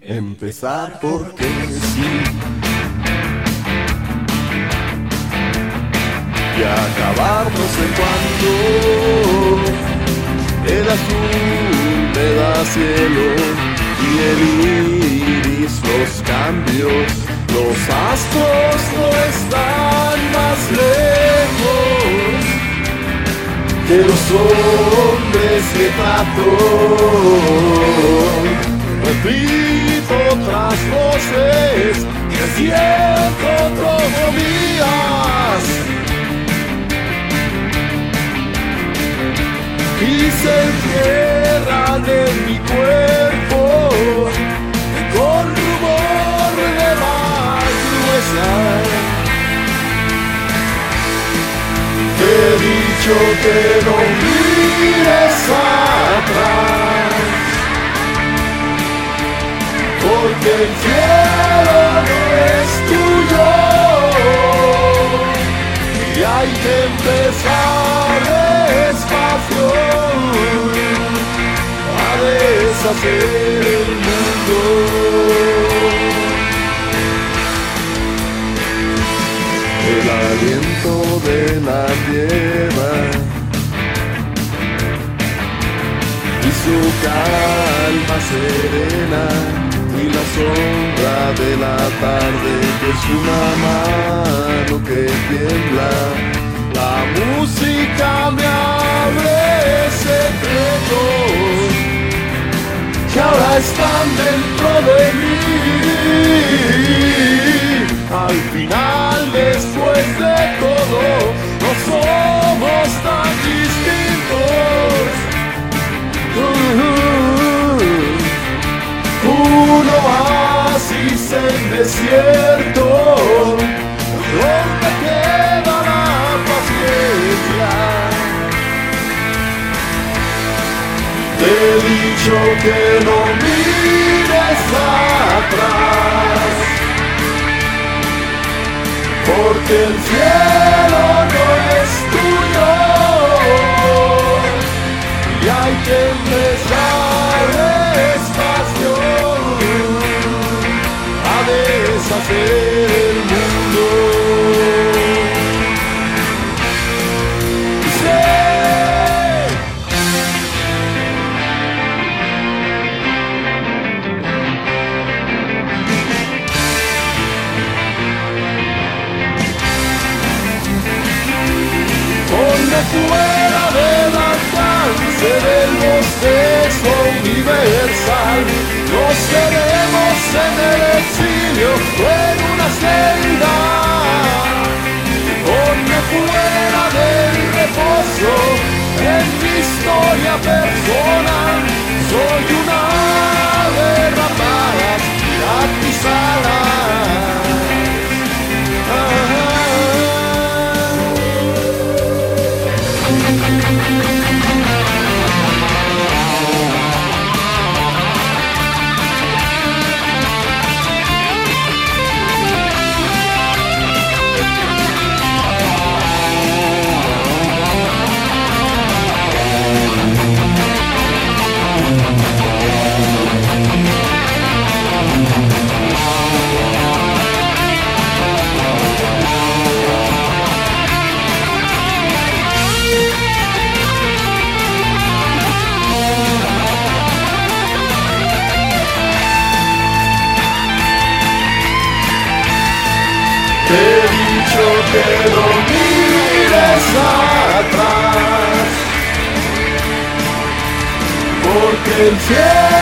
Empezar porque sí. Y acabarnos en cuando el azul me da cielo y el iris los cambios. Los astros no están más lejos que los hombres que trato. Voces que siento días. Y se entierran en mi cuerpo con rumor de más Te he dicho que no mires atrás, el cielo no es tuyo y hay que empezar despacio a deshacer el mundo. el aliento de la tierra y su calma serena sombra de la tarde que es una mano que tiembla. La música me abre secretos que ahora están dentro de mí. Al final, después de todo, no somos tan distintos. He dicho que no mires atrás porque el cielo no es tuyo y hay que empezar despacio a deshacer el mundo. En mi historia dicho que no mires atrás, porque el cielo